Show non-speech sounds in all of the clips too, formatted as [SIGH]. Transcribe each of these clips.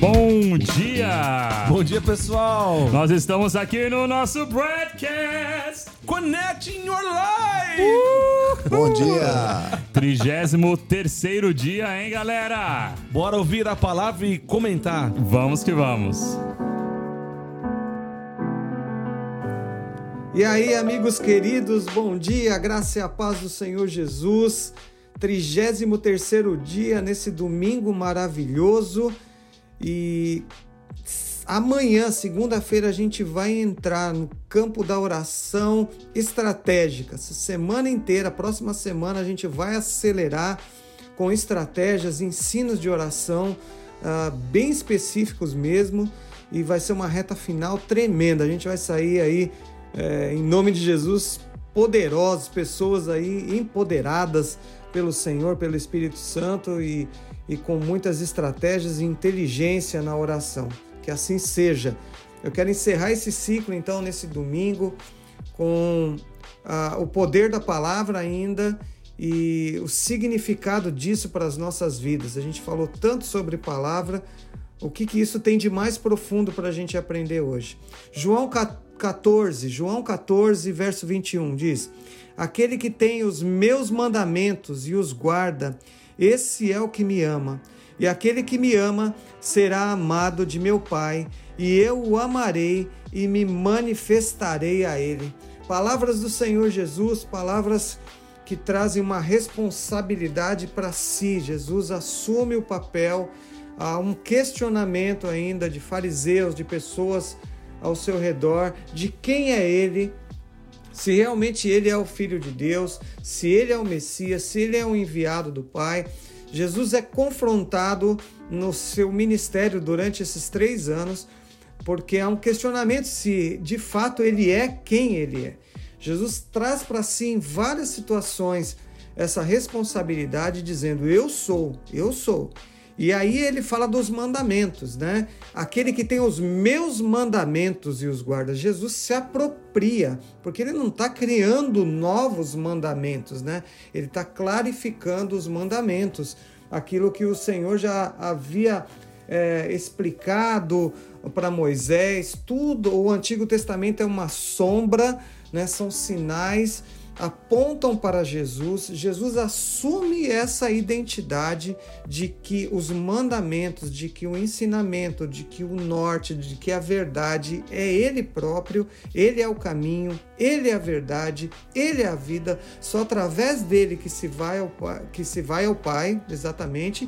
Bom dia! Bom dia, pessoal! Nós estamos aqui no nosso broadcast Connecting Your Life! Uh! Bom dia! 33 dia, hein, galera? Bora ouvir a palavra e comentar. Vamos que vamos. E aí, amigos queridos, bom dia, graça e a paz do Senhor Jesus. 33 dia nesse domingo maravilhoso. E amanhã, segunda-feira, a gente vai entrar no campo da oração estratégica. Essa semana inteira, próxima semana, a gente vai acelerar com estratégias, ensinos de oração uh, bem específicos mesmo. E vai ser uma reta final tremenda. A gente vai sair aí, é, em nome de Jesus, poderosos, pessoas aí empoderadas pelo Senhor, pelo Espírito Santo e e com muitas estratégias e inteligência na oração. Que assim seja. Eu quero encerrar esse ciclo então nesse domingo com ah, o poder da palavra ainda e o significado disso para as nossas vidas. A gente falou tanto sobre palavra, o que, que isso tem de mais profundo para a gente aprender hoje. João 14, João 14, verso 21 diz: Aquele que tem os meus mandamentos e os guarda, esse é o que me ama. E aquele que me ama será amado de meu Pai, e eu o amarei e me manifestarei a ele. Palavras do Senhor Jesus, palavras que trazem uma responsabilidade para si. Jesus assume o papel. Há um questionamento ainda de fariseus, de pessoas ao seu redor, de quem é ele, se realmente ele é o Filho de Deus, se ele é o Messias, se ele é o enviado do Pai. Jesus é confrontado no seu ministério durante esses três anos, porque há um questionamento se de fato ele é quem ele é. Jesus traz para si em várias situações essa responsabilidade, dizendo: Eu sou, eu sou. E aí ele fala dos mandamentos, né? Aquele que tem os meus mandamentos e os guarda. Jesus se apropria, porque ele não está criando novos mandamentos, né? Ele está clarificando os mandamentos, aquilo que o Senhor já havia é, explicado para Moisés. Tudo, o Antigo Testamento é uma sombra, né? São sinais apontam para Jesus, Jesus assume essa identidade de que os mandamentos, de que o ensinamento, de que o norte, de que a verdade é Ele próprio, Ele é o caminho, Ele é a verdade, Ele é a vida, só através dele que se vai ao, que se vai ao Pai, exatamente,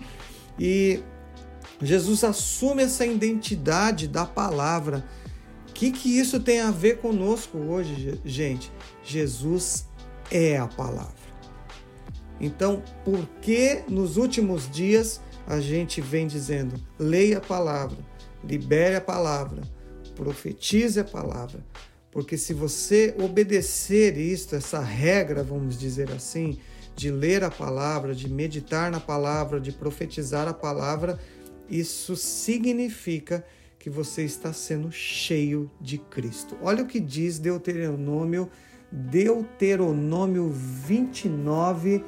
e Jesus assume essa identidade da palavra. O que, que isso tem a ver conosco hoje, gente? Jesus é a palavra. Então, por que nos últimos dias a gente vem dizendo: leia a palavra, libere a palavra, profetize a palavra? Porque se você obedecer isto, essa regra, vamos dizer assim, de ler a palavra, de meditar na palavra, de profetizar a palavra, isso significa que você está sendo cheio de Cristo. Olha o que diz Deuteronômio Deuteronômio 29,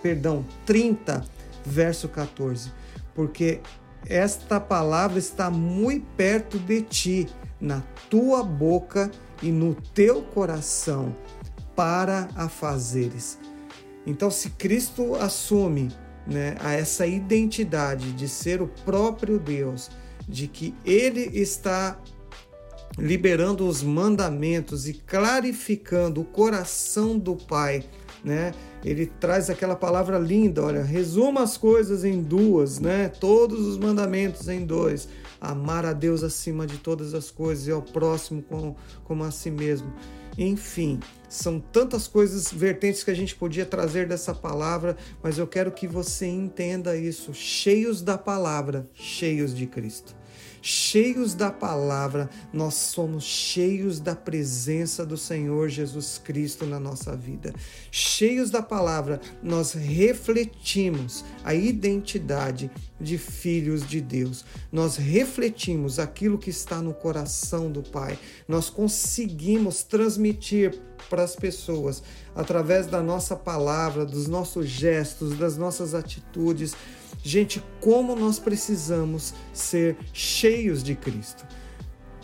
perdão, 30, verso 14. Porque esta palavra está muito perto de ti, na tua boca e no teu coração, para a fazeres. Então, se Cristo assume né, a essa identidade de ser o próprio Deus, de que Ele está liberando os mandamentos e clarificando o coração do Pai, né? Ele traz aquela palavra linda, olha, resuma as coisas em duas, né? Todos os mandamentos em dois. Amar a Deus acima de todas as coisas e ao próximo como, como a si mesmo. Enfim, são tantas coisas vertentes que a gente podia trazer dessa palavra, mas eu quero que você entenda isso, cheios da palavra, cheios de Cristo cheios da palavra, nós somos cheios da presença do Senhor Jesus Cristo na nossa vida. Cheios da palavra, nós refletimos a identidade de filhos de Deus. Nós refletimos aquilo que está no coração do Pai. Nós conseguimos transmitir para as pessoas através da nossa palavra, dos nossos gestos, das nossas atitudes Gente, como nós precisamos ser cheios de Cristo.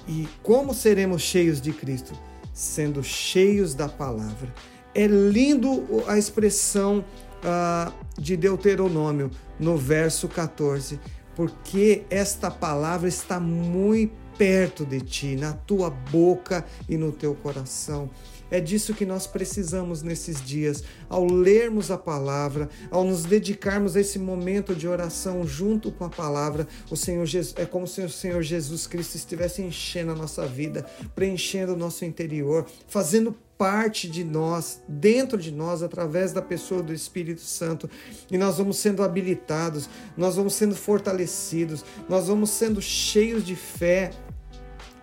E como seremos cheios de Cristo? Sendo cheios da palavra. É lindo a expressão uh, de Deuteronômio no verso 14, porque esta palavra está muito perto de ti, na tua boca e no teu coração. É disso que nós precisamos nesses dias, ao lermos a palavra, ao nos dedicarmos a esse momento de oração junto com a palavra. O Senhor Jesus, é como se o Senhor Jesus Cristo estivesse enchendo a nossa vida, preenchendo o nosso interior, fazendo parte de nós, dentro de nós, através da pessoa do Espírito Santo. E nós vamos sendo habilitados, nós vamos sendo fortalecidos, nós vamos sendo cheios de fé,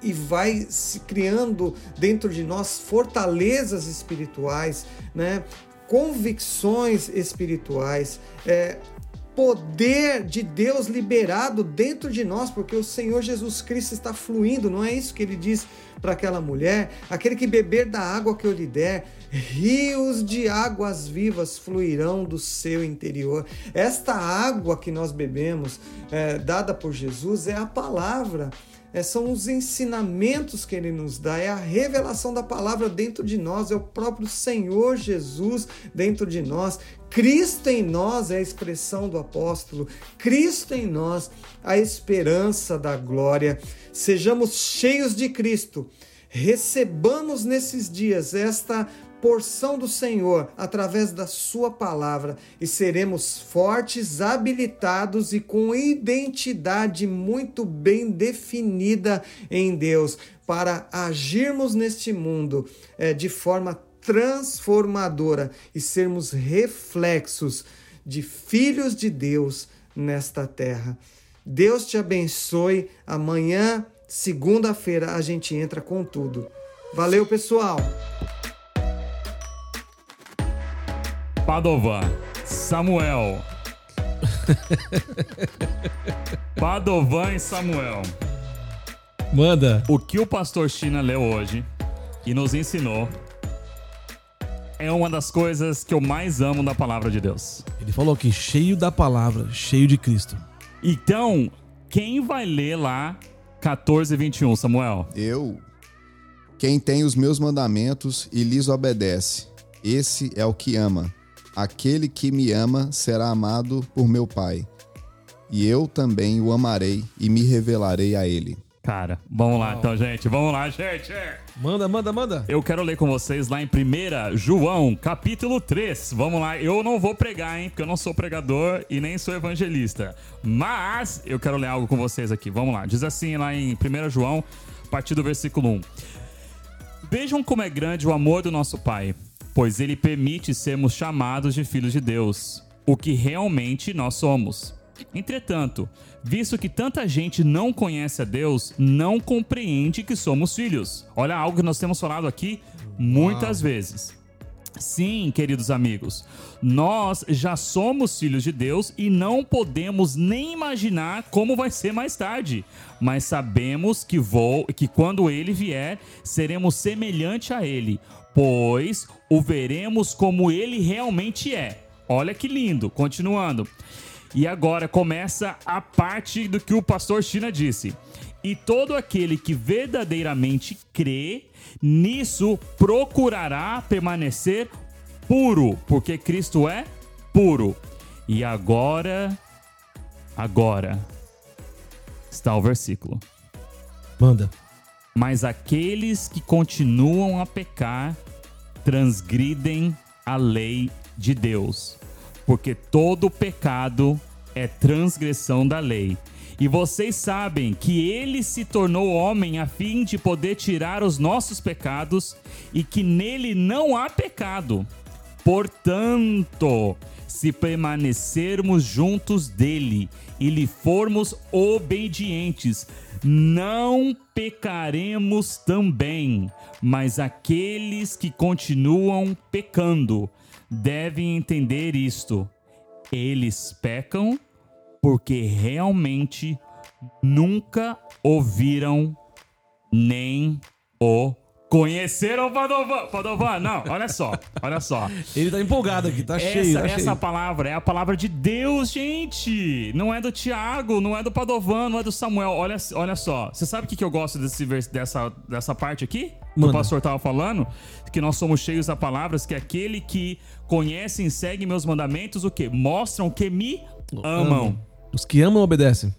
e vai se criando dentro de nós fortalezas espirituais, né? convicções espirituais, é, poder de Deus liberado dentro de nós, porque o Senhor Jesus Cristo está fluindo, não é isso que ele diz para aquela mulher? Aquele que beber da água que eu lhe der, rios de águas vivas fluirão do seu interior. Esta água que nós bebemos, é, dada por Jesus, é a palavra é, são os ensinamentos que ele nos dá, é a revelação da palavra dentro de nós, é o próprio Senhor Jesus dentro de nós. Cristo em nós é a expressão do apóstolo, Cristo em nós, a esperança da glória. Sejamos cheios de Cristo, recebamos nesses dias esta porção do Senhor através da Sua palavra e seremos fortes, habilitados e com identidade muito bem definida em Deus para agirmos neste mundo é, de forma transformadora e sermos reflexos de filhos de Deus nesta terra. Deus te abençoe. Amanhã, segunda-feira, a gente entra com tudo. Valeu, pessoal! Padovan, Samuel. [LAUGHS] Padovan e Samuel. Manda. O que o pastor China leu hoje e nos ensinou é uma das coisas que eu mais amo da palavra de Deus. Ele falou que cheio da palavra, cheio de Cristo. Então, quem vai ler lá 14 e 21, Samuel? Eu. Quem tem os meus mandamentos e lhes obedece, esse é o que ama. Aquele que me ama será amado por meu Pai, e eu também o amarei e me revelarei a ele. Cara, vamos lá então, gente. Vamos lá, gente. Manda, manda, manda. Eu quero ler com vocês lá em 1 João, capítulo 3. Vamos lá. Eu não vou pregar, hein? Porque eu não sou pregador e nem sou evangelista. Mas eu quero ler algo com vocês aqui. Vamos lá. Diz assim lá em 1 João, a partir do versículo 1. Vejam como é grande o amor do nosso Pai pois ele permite sermos chamados de filhos de Deus, o que realmente nós somos. Entretanto, visto que tanta gente não conhece a Deus, não compreende que somos filhos. Olha algo que nós temos falado aqui muitas Uau. vezes. Sim, queridos amigos, nós já somos filhos de Deus e não podemos nem imaginar como vai ser mais tarde, mas sabemos que vou que quando ele vier, seremos semelhante a ele, pois o veremos como ele realmente é. Olha que lindo, continuando. E agora começa a parte do que o pastor China disse. E todo aquele que verdadeiramente crê nisso procurará permanecer puro, porque Cristo é puro. E agora, agora está o versículo. Manda. Mas aqueles que continuam a pecar transgridem a lei de Deus, porque todo pecado é transgressão da lei. E vocês sabem que ele se tornou homem a fim de poder tirar os nossos pecados e que nele não há pecado. Portanto, se permanecermos juntos dele e lhe formos obedientes, não pecaremos também, mas aqueles que continuam pecando devem entender isto. Eles pecam porque realmente nunca ouviram nem o Conheceram o Padovan? Padovan, não, olha só, olha só. Ele tá empolgado aqui, tá cheio, Essa, tá essa cheio. palavra é a palavra de Deus, gente. Não é do Tiago, não é do Padovan, não é do Samuel. Olha, olha só. Você sabe o que, que eu gosto desse, dessa, dessa parte aqui? Que o pastor tava falando? Que nós somos cheios da palavras, que aquele que conhece e segue meus mandamentos, o quê? Mostram que me amam. Os que amam obedecem.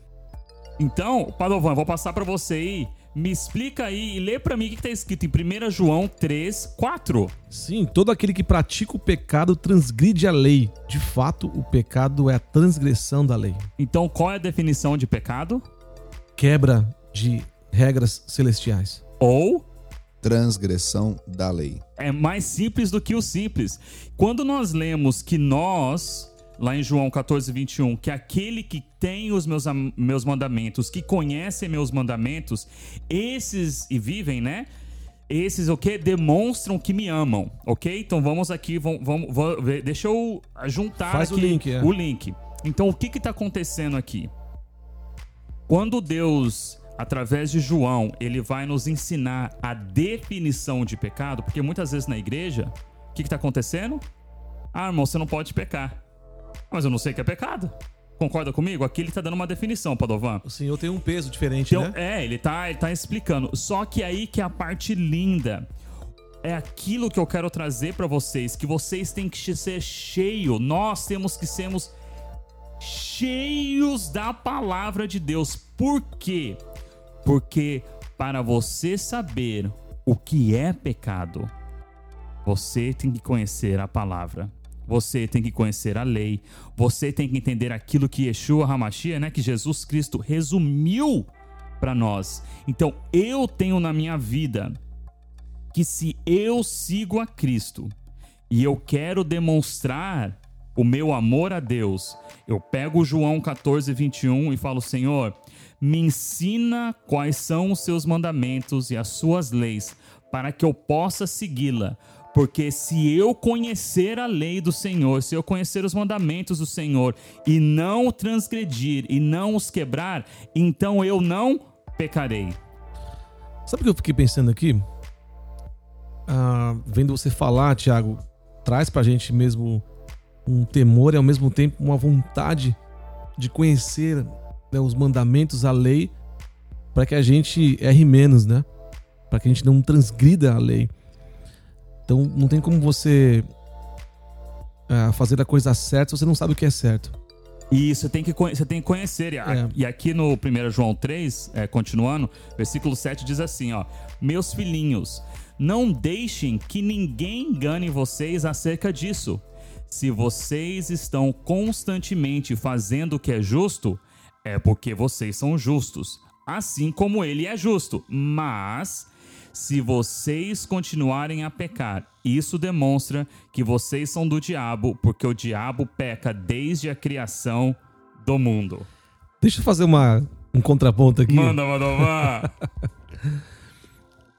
Então, Padovan, vou passar pra você aí. Me explica aí e lê pra mim o que, que tá escrito em 1 João 3, 4. Sim, todo aquele que pratica o pecado transgride a lei. De fato, o pecado é a transgressão da lei. Então, qual é a definição de pecado? Quebra de regras celestiais. Ou Transgressão da lei. é mais simples do que o simples. Quando nós lemos que nós, lá em João 14, 21, que aquele que tem os meus, meus mandamentos, que conhece meus mandamentos, esses e vivem, né? Esses o que demonstram que me amam, ok? Então vamos aqui, vamos, vamos, ver- deixa eu juntar Faz o aqui link, é. o link. Então o que que tá acontecendo aqui? Quando Deus, através de João, ele vai nos ensinar a definição de pecado, porque muitas vezes na igreja, o que está acontecendo? Ah, irmão, você não pode pecar. Mas eu não sei o que é pecado. Concorda comigo? Aqui ele está dando uma definição, Padovan. O Senhor tem um peso diferente, Então, né? é, ele tá, ele tá explicando. Só que aí que é a parte linda. É aquilo que eu quero trazer para vocês, que vocês têm que ser cheio. Nós temos que sermos cheios da palavra de Deus. Por quê? Porque para você saber o que é pecado, você tem que conhecer a palavra. Você tem que conhecer a lei. Você tem que entender aquilo que Yeshua Hamashia, né, que Jesus Cristo resumiu para nós. Então, eu tenho na minha vida que se eu sigo a Cristo e eu quero demonstrar o meu amor a Deus, eu pego João 14, 21 e falo: Senhor, me ensina quais são os seus mandamentos e as suas leis, para que eu possa segui-la. Porque se eu conhecer a lei do Senhor, se eu conhecer os mandamentos do Senhor e não transgredir e não os quebrar, então eu não pecarei. Sabe o que eu fiquei pensando aqui? Ah, vendo você falar, Thiago, traz pra gente mesmo um temor e ao mesmo tempo uma vontade de conhecer né, os mandamentos, a lei, para que a gente erre menos, né? Para que a gente não transgrida a lei. Então não tem como você ah, fazer a coisa certa se você não sabe o que é certo. Isso, você tem que, você tem que conhecer. E É. E aqui no 1 João 3, é, continuando, versículo 7 diz assim: ó, Meus filhinhos, não deixem que ninguém engane vocês acerca disso. Se vocês estão constantemente fazendo o que é justo, é porque vocês são justos, assim como ele é justo. Mas se vocês continuarem a pecar, isso demonstra que vocês são do diabo, porque o diabo peca desde a criação do mundo. Deixa eu fazer uma, um contraponto aqui. Manda, Madovan! [LAUGHS]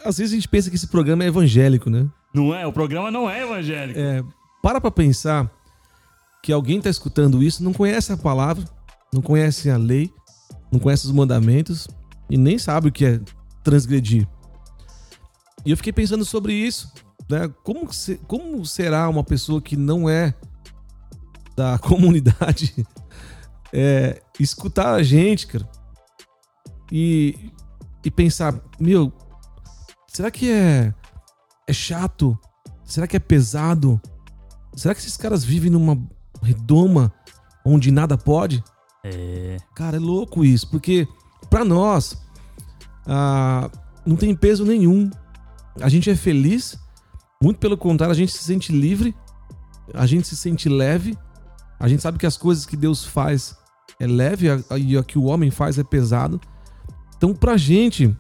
Às vezes a gente pensa que esse programa é evangélico, né? não é? O programa não é evangélico. É, para pra pensar que alguém tá escutando isso, não conhece a palavra, não conhece a lei, não conhece os mandamentos e nem sabe o que é transgredir. E eu fiquei pensando sobre isso, né? Como, se- como será uma pessoa que não é da [LAUGHS] comunidade é, escutar a gente, cara, e, e pensar, meu, será que é, é chato? Será que é pesado? Será que esses caras vivem numa redoma onde nada pode? É. Cara, é louco isso, porque pra nós ah, não tem peso nenhum. A gente é feliz, muito pelo contrário, a gente se sente livre, a gente se sente leve, a gente sabe que as coisas que Deus faz é leve a- e o que o homem faz é pesado. Então, pra gente,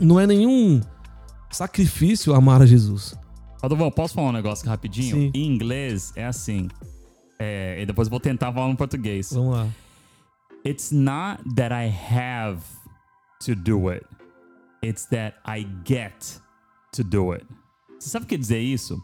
não é nenhum sacrifício amar a Jesus. Padovão, posso falar um negócio rapidinho? Sim. Em inglês é assim. É, e depois vou tentar falar no português. Vamos lá. It's not that I have to do it. It's that I get to do it. Você sabe o que dizer isso?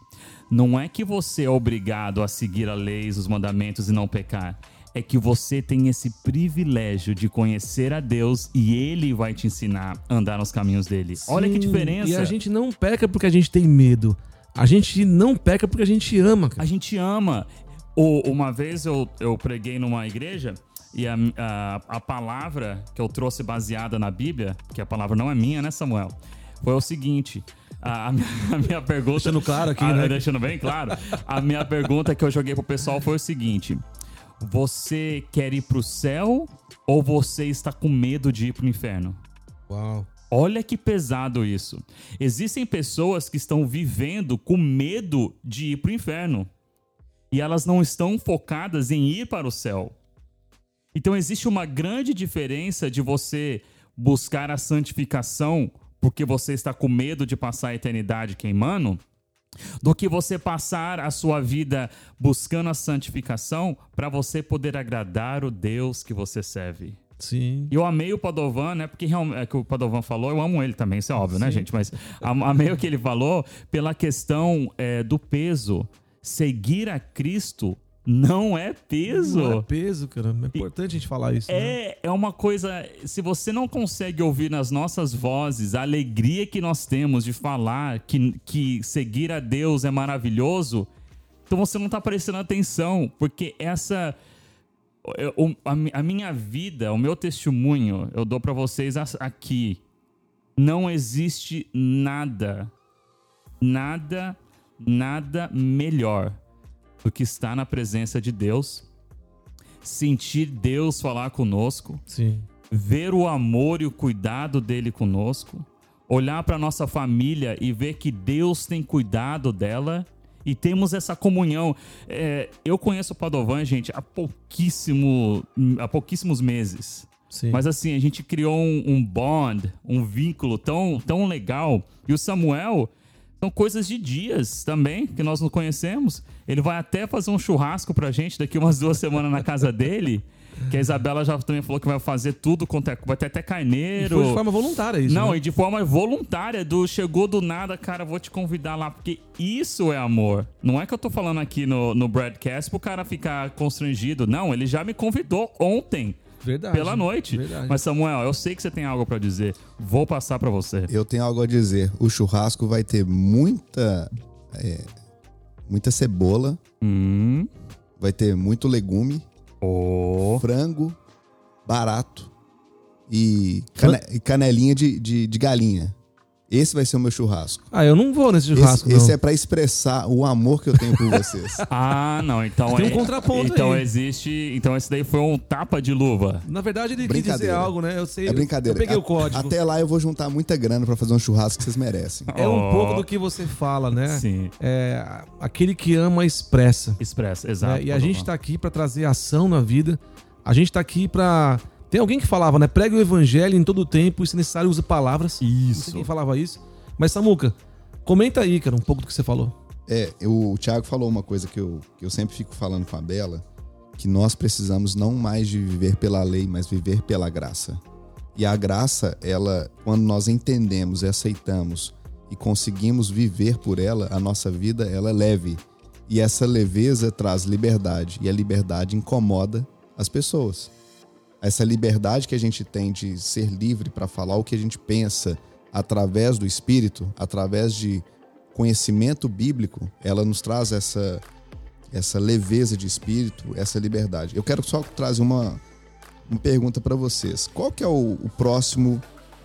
Não é que você é obrigado a seguir a leis, os mandamentos e não pecar. é que você tem esse privilégio de conhecer a Deus e Ele vai te ensinar a andar nos caminhos dele. Olha que Sim, diferença. E a gente não peca porque a gente tem medo. A gente não peca porque a gente ama, cara. A gente ama. O- uma vez eu, eu preguei numa igreja e a, a, a palavra que eu trouxe baseada na Bíblia, que a palavra não é minha, né, Samuel? Foi o seguinte. A, a minha, a minha pergunta. Deixando claro aqui, Ah, né? Deixando bem claro. A minha pergunta que eu joguei pro pessoal foi o seguinte: Você quer ir pro céu ou você está com medo de ir pro inferno? Uau. Olha que pesado isso. Existem pessoas que estão vivendo com medo de ir para o inferno. E elas não estão focadas em ir para o céu. Então existe uma grande diferença de você buscar a santificação porque você está com medo de passar a eternidade queimando, do que você passar a sua vida buscando a santificação para você poder agradar o Deus que você serve. Sim. E eu amei o Padovan, né? Porque realmente é que o Padovan falou, eu amo ele também, isso é óbvio, né, gente? Mas am- amei o que ele falou pela questão é, do peso. Seguir a Cristo não é peso. Não é peso, cara. É importante a gente falar isso. né? É, é uma coisa. Se você não consegue ouvir nas nossas vozes a alegria que nós temos de falar que, que seguir a Deus é maravilhoso, então você não está prestando atenção, porque essa. o- a, mi- a minha vida, o meu testemunho, eu dou para vocês aqui. Não existe nada, nada, nada melhor do que estar na presença de Deus, sentir Deus falar conosco, Sim. ver o amor e o cuidado dele conosco, olhar para nossa família e ver que Deus tem cuidado dela e temos essa comunhão. É, eu conheço o Padovan, gente, há, pouquíssimo, há pouquíssimos meses. Sim. Mas assim, a gente criou um, um bond, um vínculo tão, tão legal. E o Samuel são coisas de dias também, que nós não conhecemos. Ele vai até fazer um churrasco pra gente daqui umas duas semanas na casa dele. Que a Isabela já também falou que vai fazer tudo, quanto é- vai ter até E carneiro. foi de forma voluntária isso. Não, né? e de forma voluntária, do chegou do nada, cara, vou te convidar lá, porque isso é amor. Não é que eu tô falando aqui no, no broadcast pro cara ficar constrangido. Não, ele já me convidou ontem, Verdade. pela noite. Verdade. Mas, Samuel, eu sei que você tem algo pra dizer. Vou passar pra você. Eu tenho algo a dizer. O churrasco vai ter muita. é, muita cebola, Hum. vai ter muito legume, Oh. frango barato e, cane- e canelinha de, de, de galinha. Esse vai ser o meu churrasco. Ah, eu não vou nesse churrasco, esse, esse é pra expressar o amor que eu tenho por vocês. [LAUGHS] Ah, não. Então Tem um é- contraponto Então aí. existe. Então esse daí foi um tapa de luva. Na verdade, ele quis dizer Brincadeira. algo, né? Eu sei. É brincadeira. Eu peguei A- o código. Até lá eu vou juntar muita grana pra fazer um churrasco que vocês merecem. É um Oh. pouco do que você fala, né? Sim. É, aquele que ama expressa. Expressa, né? exato. E a gente tá aqui pra trazer ação na vida. A gente tá aqui pra. Tem alguém que falava, né? Pregue o evangelho em todo o tempo e, se necessário, use palavras. Não sei Isso. quem falava isso. Mas, Samuca, comenta aí, cara, um pouco do que você falou. É, eu- o Thiago falou uma coisa que eu, que eu sempre fico falando com a Bela, que nós precisamos não mais de viver pela lei, mas viver pela graça. E a graça, ela, quando nós entendemos e aceitamos e conseguimos viver por ela, a nossa vida, ela é leve. E essa leveza traz liberdade, e a liberdade incomoda as pessoas. Essa liberdade que a gente tem de ser livre para falar o que a gente pensa através do Espírito, através de conhecimento bíblico, ela nos traz essa essa leveza de espírito, essa liberdade. Eu quero só trazer uma, uma pergunta para vocês. Qual que é o, o próximo,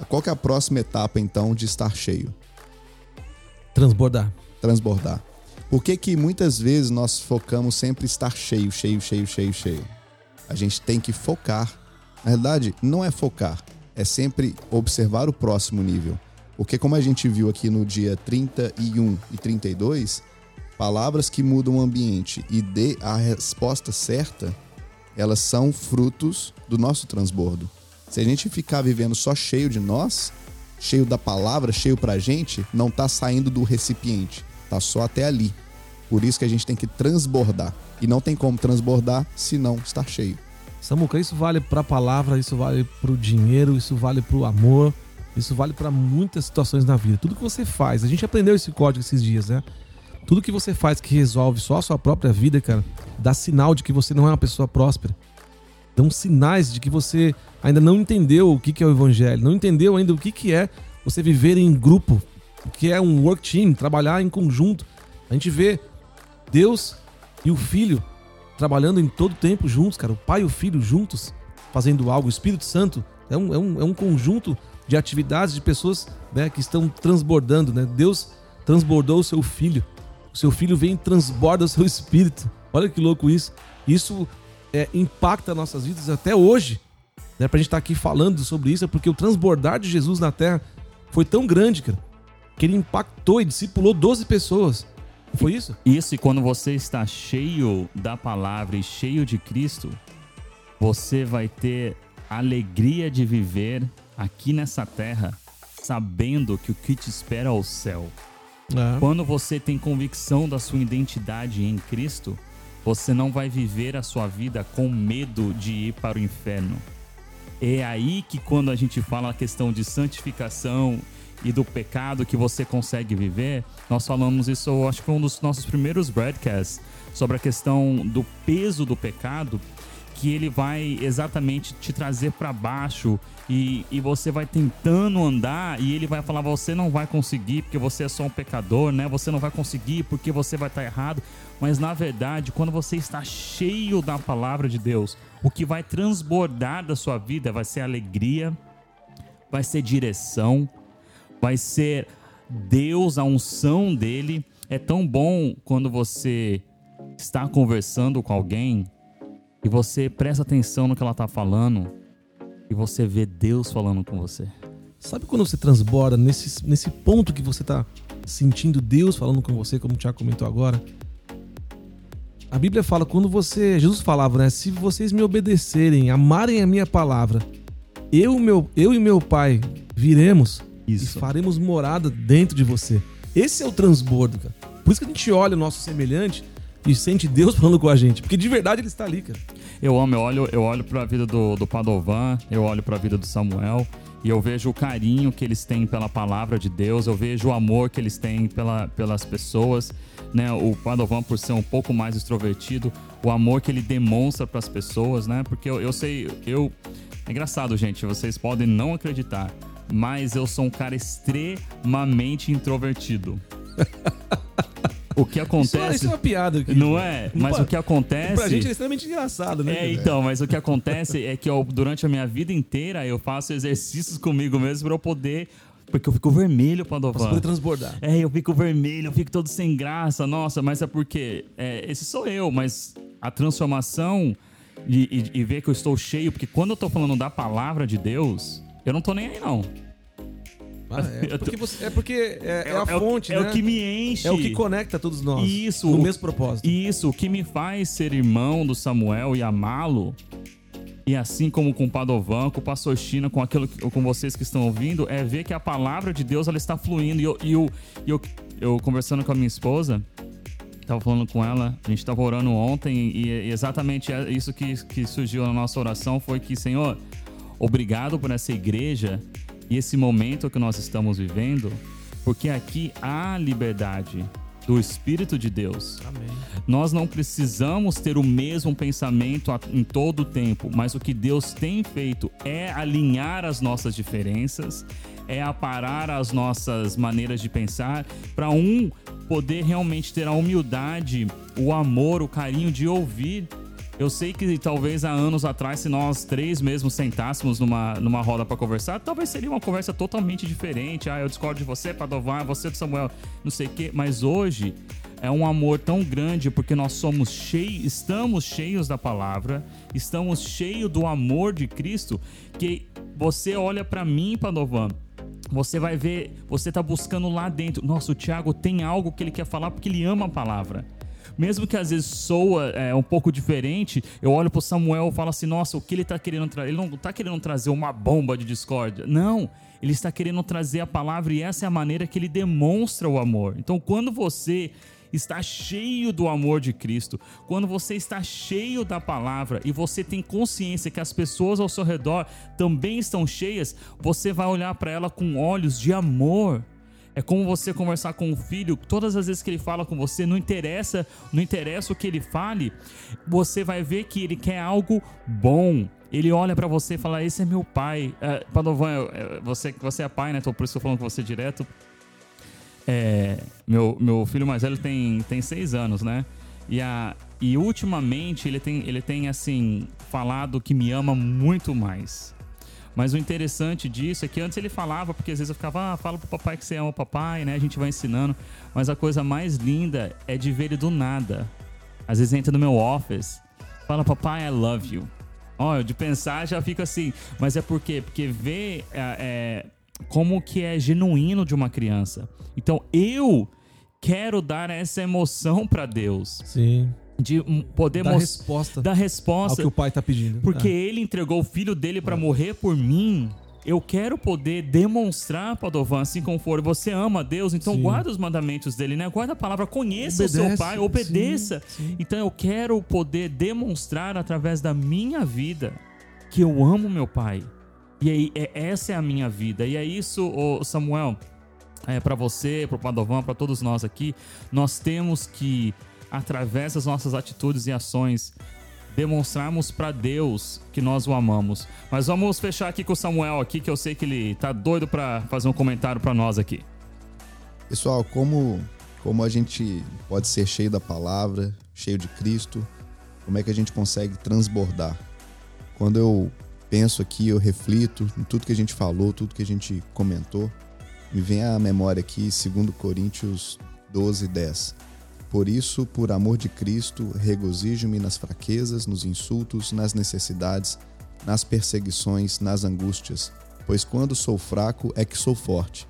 qual que é a próxima etapa então de estar cheio, Transbordar. transbordar? Por que que muitas vezes nós focamos sempre em estar cheio, cheio, cheio, cheio, cheio? A gente tem que focar. Na verdade, não é focar, é sempre observar o próximo nível. Porque como a gente viu aqui no dia 31 e 32, palavras que mudam o ambiente e dê a resposta certa, elas são frutos do nosso transbordo. Se a gente ficar vivendo só cheio de nós, cheio da palavra, cheio pra gente, não tá saindo do recipiente, tá só até ali. Por isso que a gente tem que transbordar. E não tem como transbordar se não estar cheio. Samuca, isso vale pra palavra, isso vale pro dinheiro, isso vale pro amor, isso vale pra muitas situações na vida. Tudo que você faz, a gente aprendeu esse código esses dias, né? Tudo que você faz que resolve só a sua própria vida, cara, dá sinal de que você não é uma pessoa próspera. dão sinais de que você ainda não entendeu o que é o evangelho, não entendeu ainda o que é você viver em grupo, o que é um work team, trabalhar em conjunto. A gente vê Deus e o Filho trabalhando em todo tempo juntos, cara. O Pai e o Filho juntos fazendo algo. O Espírito Santo é um, é um, é um conjunto de atividades de pessoas né, que estão transbordando. Né? Deus transbordou o seu Filho. O seu Filho vem e transborda o seu Espírito. Olha que louco isso. Isso é, impacta nossas vidas até hoje. Né? Pra gente estar tá aqui falando sobre isso, é porque o transbordar de Jesus na Terra foi tão grande, cara, que ele impactou e discipulou 12 pessoas. Foi isso? Isso, e quando você está cheio da palavra e cheio de Cristo, você vai ter alegria de viver aqui nessa terra, sabendo que o que te espera é o céu. É. Quando você tem convicção da sua identidade em Cristo, você não vai viver a sua vida com medo de ir para o inferno. É aí que quando a gente fala a questão de santificação e do pecado que você consegue viver, nós falamos isso, acho que foi um dos nossos primeiros broadcasts, sobre a questão do peso do pecado, que ele vai exatamente te trazer para baixo e, e você vai tentando andar e ele vai falar você não vai conseguir porque você é só um pecador, né? Você não vai conseguir porque você vai estar tá errado. Mas na verdade, quando você está cheio da palavra de Deus, o que vai transbordar da sua vida vai ser alegria, vai ser direção, vai ser Deus, a unção dele. É tão bom quando você está conversando com alguém e você presta atenção no que ela está falando e você vê Deus falando com você. Sabe quando você transborda nesse, nesse ponto que você está sentindo Deus falando com você, como o Tiago comentou agora? A Bíblia fala quando você, Jesus falava, né? Se vocês me obedecerem, amarem a minha palavra, eu, meu, eu e meu Pai viremos isso. E faremos morada dentro de você. Esse é o transbordo, cara. Por isso que a gente olha o nosso semelhante e sente Deus [LAUGHS] falando com a gente. Porque de verdade ele está ali, cara. Eu amo, eu olho, eu olho para a vida do, do Padovan, eu olho para a vida do Samuel e eu vejo o carinho que eles têm pela palavra de Deus, eu vejo o amor que eles têm pela, pelas pessoas, né? O Padovan por ser um pouco mais extrovertido, o amor que ele demonstra para as pessoas, né? Porque eu, eu sei, eu é engraçado, gente, vocês podem não acreditar, mas eu sou um cara extremamente introvertido. o que acontece. Isso, isso é uma piada. Aqui, não é? Mas Pô, o que acontece. Pra gente é extremamente engraçado, né? É, então, mas o que acontece é que eu, durante a minha vida inteira eu faço exercícios comigo mesmo pra eu poder. Porque eu fico vermelho, Padovan. Pra transbordar. É, eu fico vermelho, eu fico todo sem graça. Nossa, mas é porque. É, esse sou eu, mas a transformação e, e, e ver que eu estou cheio, porque quando eu tô falando da palavra de Deus, eu não tô nem aí, não. Ah, é, [LAUGHS] porque você, é, porque é, é, é a fonte, é, né? É o que me enche. É o que conecta todos nós. Isso. No mesmo propósito. Isso. O que me faz ser irmão do Samuel e amá-lo. E assim como com o Padovan, com o Pastor China, com, aquilo, com vocês que estão ouvindo, é ver que a palavra de Deus ela está fluindo. E eu, e eu, eu, eu conversando com a minha esposa, estava falando com ela, a gente estava orando ontem, e, e exatamente isso que, que surgiu na nossa oração foi que, Senhor, obrigado por essa igreja e esse momento que nós estamos vivendo, porque aqui há liberdade do Espírito de Deus. Amém. Nós não precisamos ter o mesmo pensamento em todo o tempo, mas o que Deus tem feito é alinhar as nossas diferenças, é aparar as nossas maneiras de pensar para um poder realmente ter a humildade, o amor, o carinho de ouvir eu sei que talvez há anos atrás, se nós três mesmo sentássemos numa, numa roda para conversar, talvez seria uma conversa totalmente diferente. Ah, eu discordo de você, Padovan, você do Samuel, não sei o quê. Mas hoje é um amor tão grande porque nós somos cheios, estamos cheios da palavra, estamos cheios do amor de Cristo, que você olha para mim, Padovan, você vai ver, você tá buscando lá dentro. Nossa, o Tiago tem algo que ele quer falar porque ele ama a palavra mesmo que às vezes soa é, um pouco diferente, eu olho pro Samuel e falo assim: nossa, o que ele tá querendo trazer? Ele não tá querendo trazer uma bomba de discórdia. Não. Ele está querendo trazer a palavra e essa é a maneira que ele demonstra o amor. Então, quando você está cheio do amor de Cristo, quando você está cheio da palavra e você tem consciência que as pessoas ao seu redor também estão cheias, você vai olhar para ela com olhos de amor É como você conversar com o filho, todas as vezes que ele fala com você, não interessa, não interessa o que ele fale, você vai ver que ele quer algo bom. Ele olha para você e fala: "Esse é meu pai". É, Padovan, é, você você é pai, né? Então por isso eu falando com você direto. É, meu, meu filho mais velho tem, tem seis anos, né? E, a, e ultimamente ele tem, ele tem, assim, falado que me ama muito mais. Mas o interessante disso é que antes ele falava, porque às vezes eu ficava, ah, fala pro papai que você ama o papai, né? A gente vai ensinando. Mas a coisa mais linda é de ver ele do nada. Às vezes entra no meu office, fala, papai, I love you. Olha, de pensar já fica assim. Mas é por quê? Porque ver é, é, como que é genuíno de uma criança. Então eu quero dar essa emoção para Deus. Sim. De poder mostrar. resposta ao resposta. que o pai tá pedindo. Porque É. ele entregou o filho dele para morrer por mim. Eu quero poder demonstrar, Padovan, assim como for. Você ama Deus, então Sim. guarda os mandamentos dele, né? Guarda a palavra, conheça o seu Obedece, pai, obedeça. sim, sim. Então eu quero poder demonstrar através da minha vida que eu amo meu pai. E aí, é, essa é a minha vida. E é isso, Samuel, é, para você, para o Padovan, para todos nós aqui, nós temos que, através das nossas atitudes e ações, demonstrarmos para Deus que nós o amamos. Mas vamos fechar aqui com o Samuel aqui, que eu sei que ele tá doido para fazer um comentário para nós aqui. Pessoal, como, como a gente pode ser cheio da palavra, cheio de Cristo, como é que a gente consegue transbordar? Quando eu penso aqui, eu reflito em tudo que a gente falou, tudo que a gente comentou, me vem à memória aqui 2 Coríntios 12, 10. Por isso, por amor de Cristo, regozijo-me nas fraquezas, nos insultos, nas necessidades, nas perseguições, nas angústias, pois quando sou fraco é que sou forte.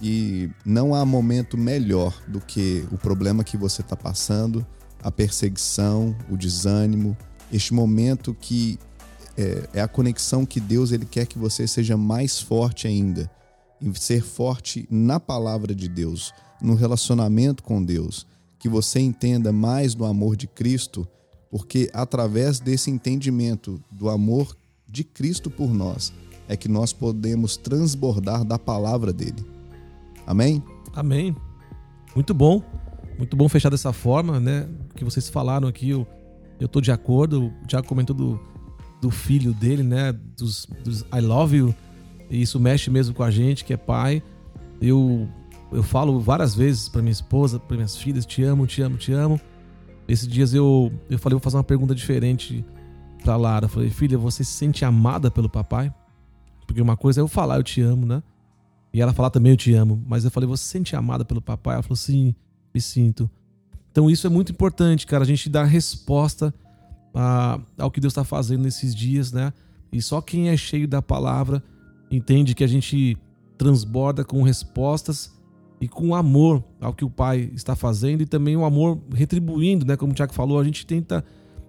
E não há momento melhor do que o problema que você está passando, a perseguição, o desânimo, este momento que é, é a conexão que Deus ele quer que você seja mais forte ainda, em ser forte na palavra de Deus, no relacionamento com Deus, que você entenda mais do amor de Cristo, porque através desse entendimento do amor de Cristo por nós é que nós podemos transbordar da palavra dele. Amém? Amém. Muito bom. Muito bom fechar dessa forma, né? Que vocês falaram aqui, eu, eu tô de acordo. O Tiago comentou do, do filho dele, né? Dos, dos I love you. E isso mexe mesmo com a gente, que é pai. Eu, eu falo várias vezes pra minha esposa, pra minhas filhas, te amo, te amo, te amo. Esses dias eu, eu falei, vou fazer uma pergunta diferente pra Lara. Eu falei, filha, você se sente amada pelo papai? Porque uma coisa é eu falar, eu te amo, né? E ela falar também, eu te amo. Mas eu falei, você se sente amada pelo papai? Ela falou, sim, me sinto. Então isso é muito importante, cara. A gente dar resposta a- ao que Deus está fazendo nesses dias, né? E só quem é cheio da palavra entende que a gente transborda com respostas e com amor ao que o pai está fazendo e também o amor retribuindo, né? Como o Tiago falou, a gente tenta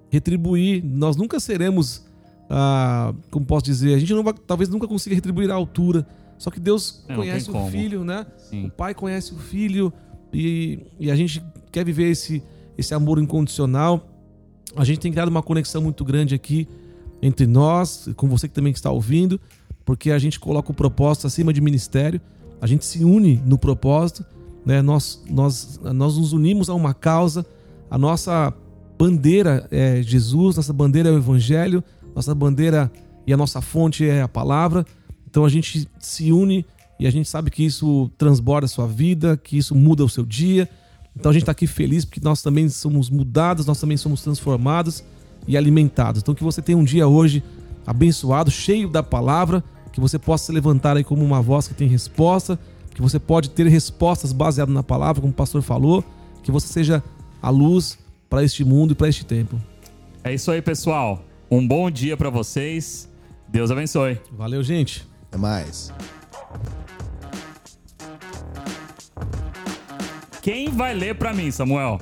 retribuir. Nós nunca seremos, ah, como posso dizer, a gente não vai, talvez nunca consiga retribuir à altura. Só que Deus É, não conhece o filho, né? Sim. O pai conhece o filho e, e a gente quer viver esse, esse amor incondicional. A gente tem criado uma conexão muito grande aqui entre nós, com você que também está ouvindo, porque a gente coloca o propósito acima de ministério, a gente se une no propósito, né? nós, nós, nós nos unimos a uma causa, a nossa bandeira é Jesus, nossa bandeira é o Evangelho, nossa bandeira e a nossa fonte é a palavra. Então a gente se une e a gente sabe que isso transborda a sua vida, que isso muda o seu dia. Então a gente está aqui feliz porque nós também somos mudados, nós também somos transformados e alimentados. Então que você tenha um dia hoje abençoado, cheio da palavra, que você possa se levantar aí como uma voz que tem resposta, que você pode ter respostas baseadas na palavra, como o pastor falou, que você seja a luz para este mundo e para este tempo. É isso aí, pessoal. Um bom dia para vocês. Deus abençoe. Valeu, gente. Até mais. Quem vai ler para mim, Samuel?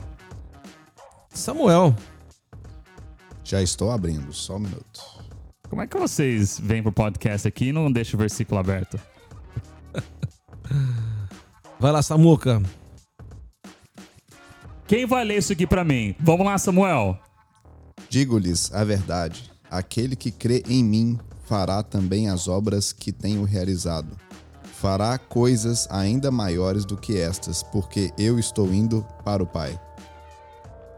Samuel, Já estou abrindo, só um minuto. Como é que vocês vêm pro podcast aqui e não deixam o versículo aberto? [LAUGHS] vai lá, Samuca. Quem vai ler isso aqui para mim? Vamos lá, Samuel. Digo-lhes a verdade: aquele que crê em mim fará também as obras que tenho realizado. fará coisas ainda maiores do que estas, porque eu estou indo para o Pai.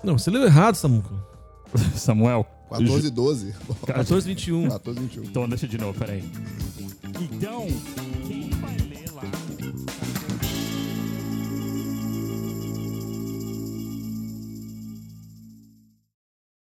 Não, você leu errado, Samuca. [LAUGHS] Samuel. 14 e 12. 14, 21. 14 21. Então deixa de novo, peraí. Então,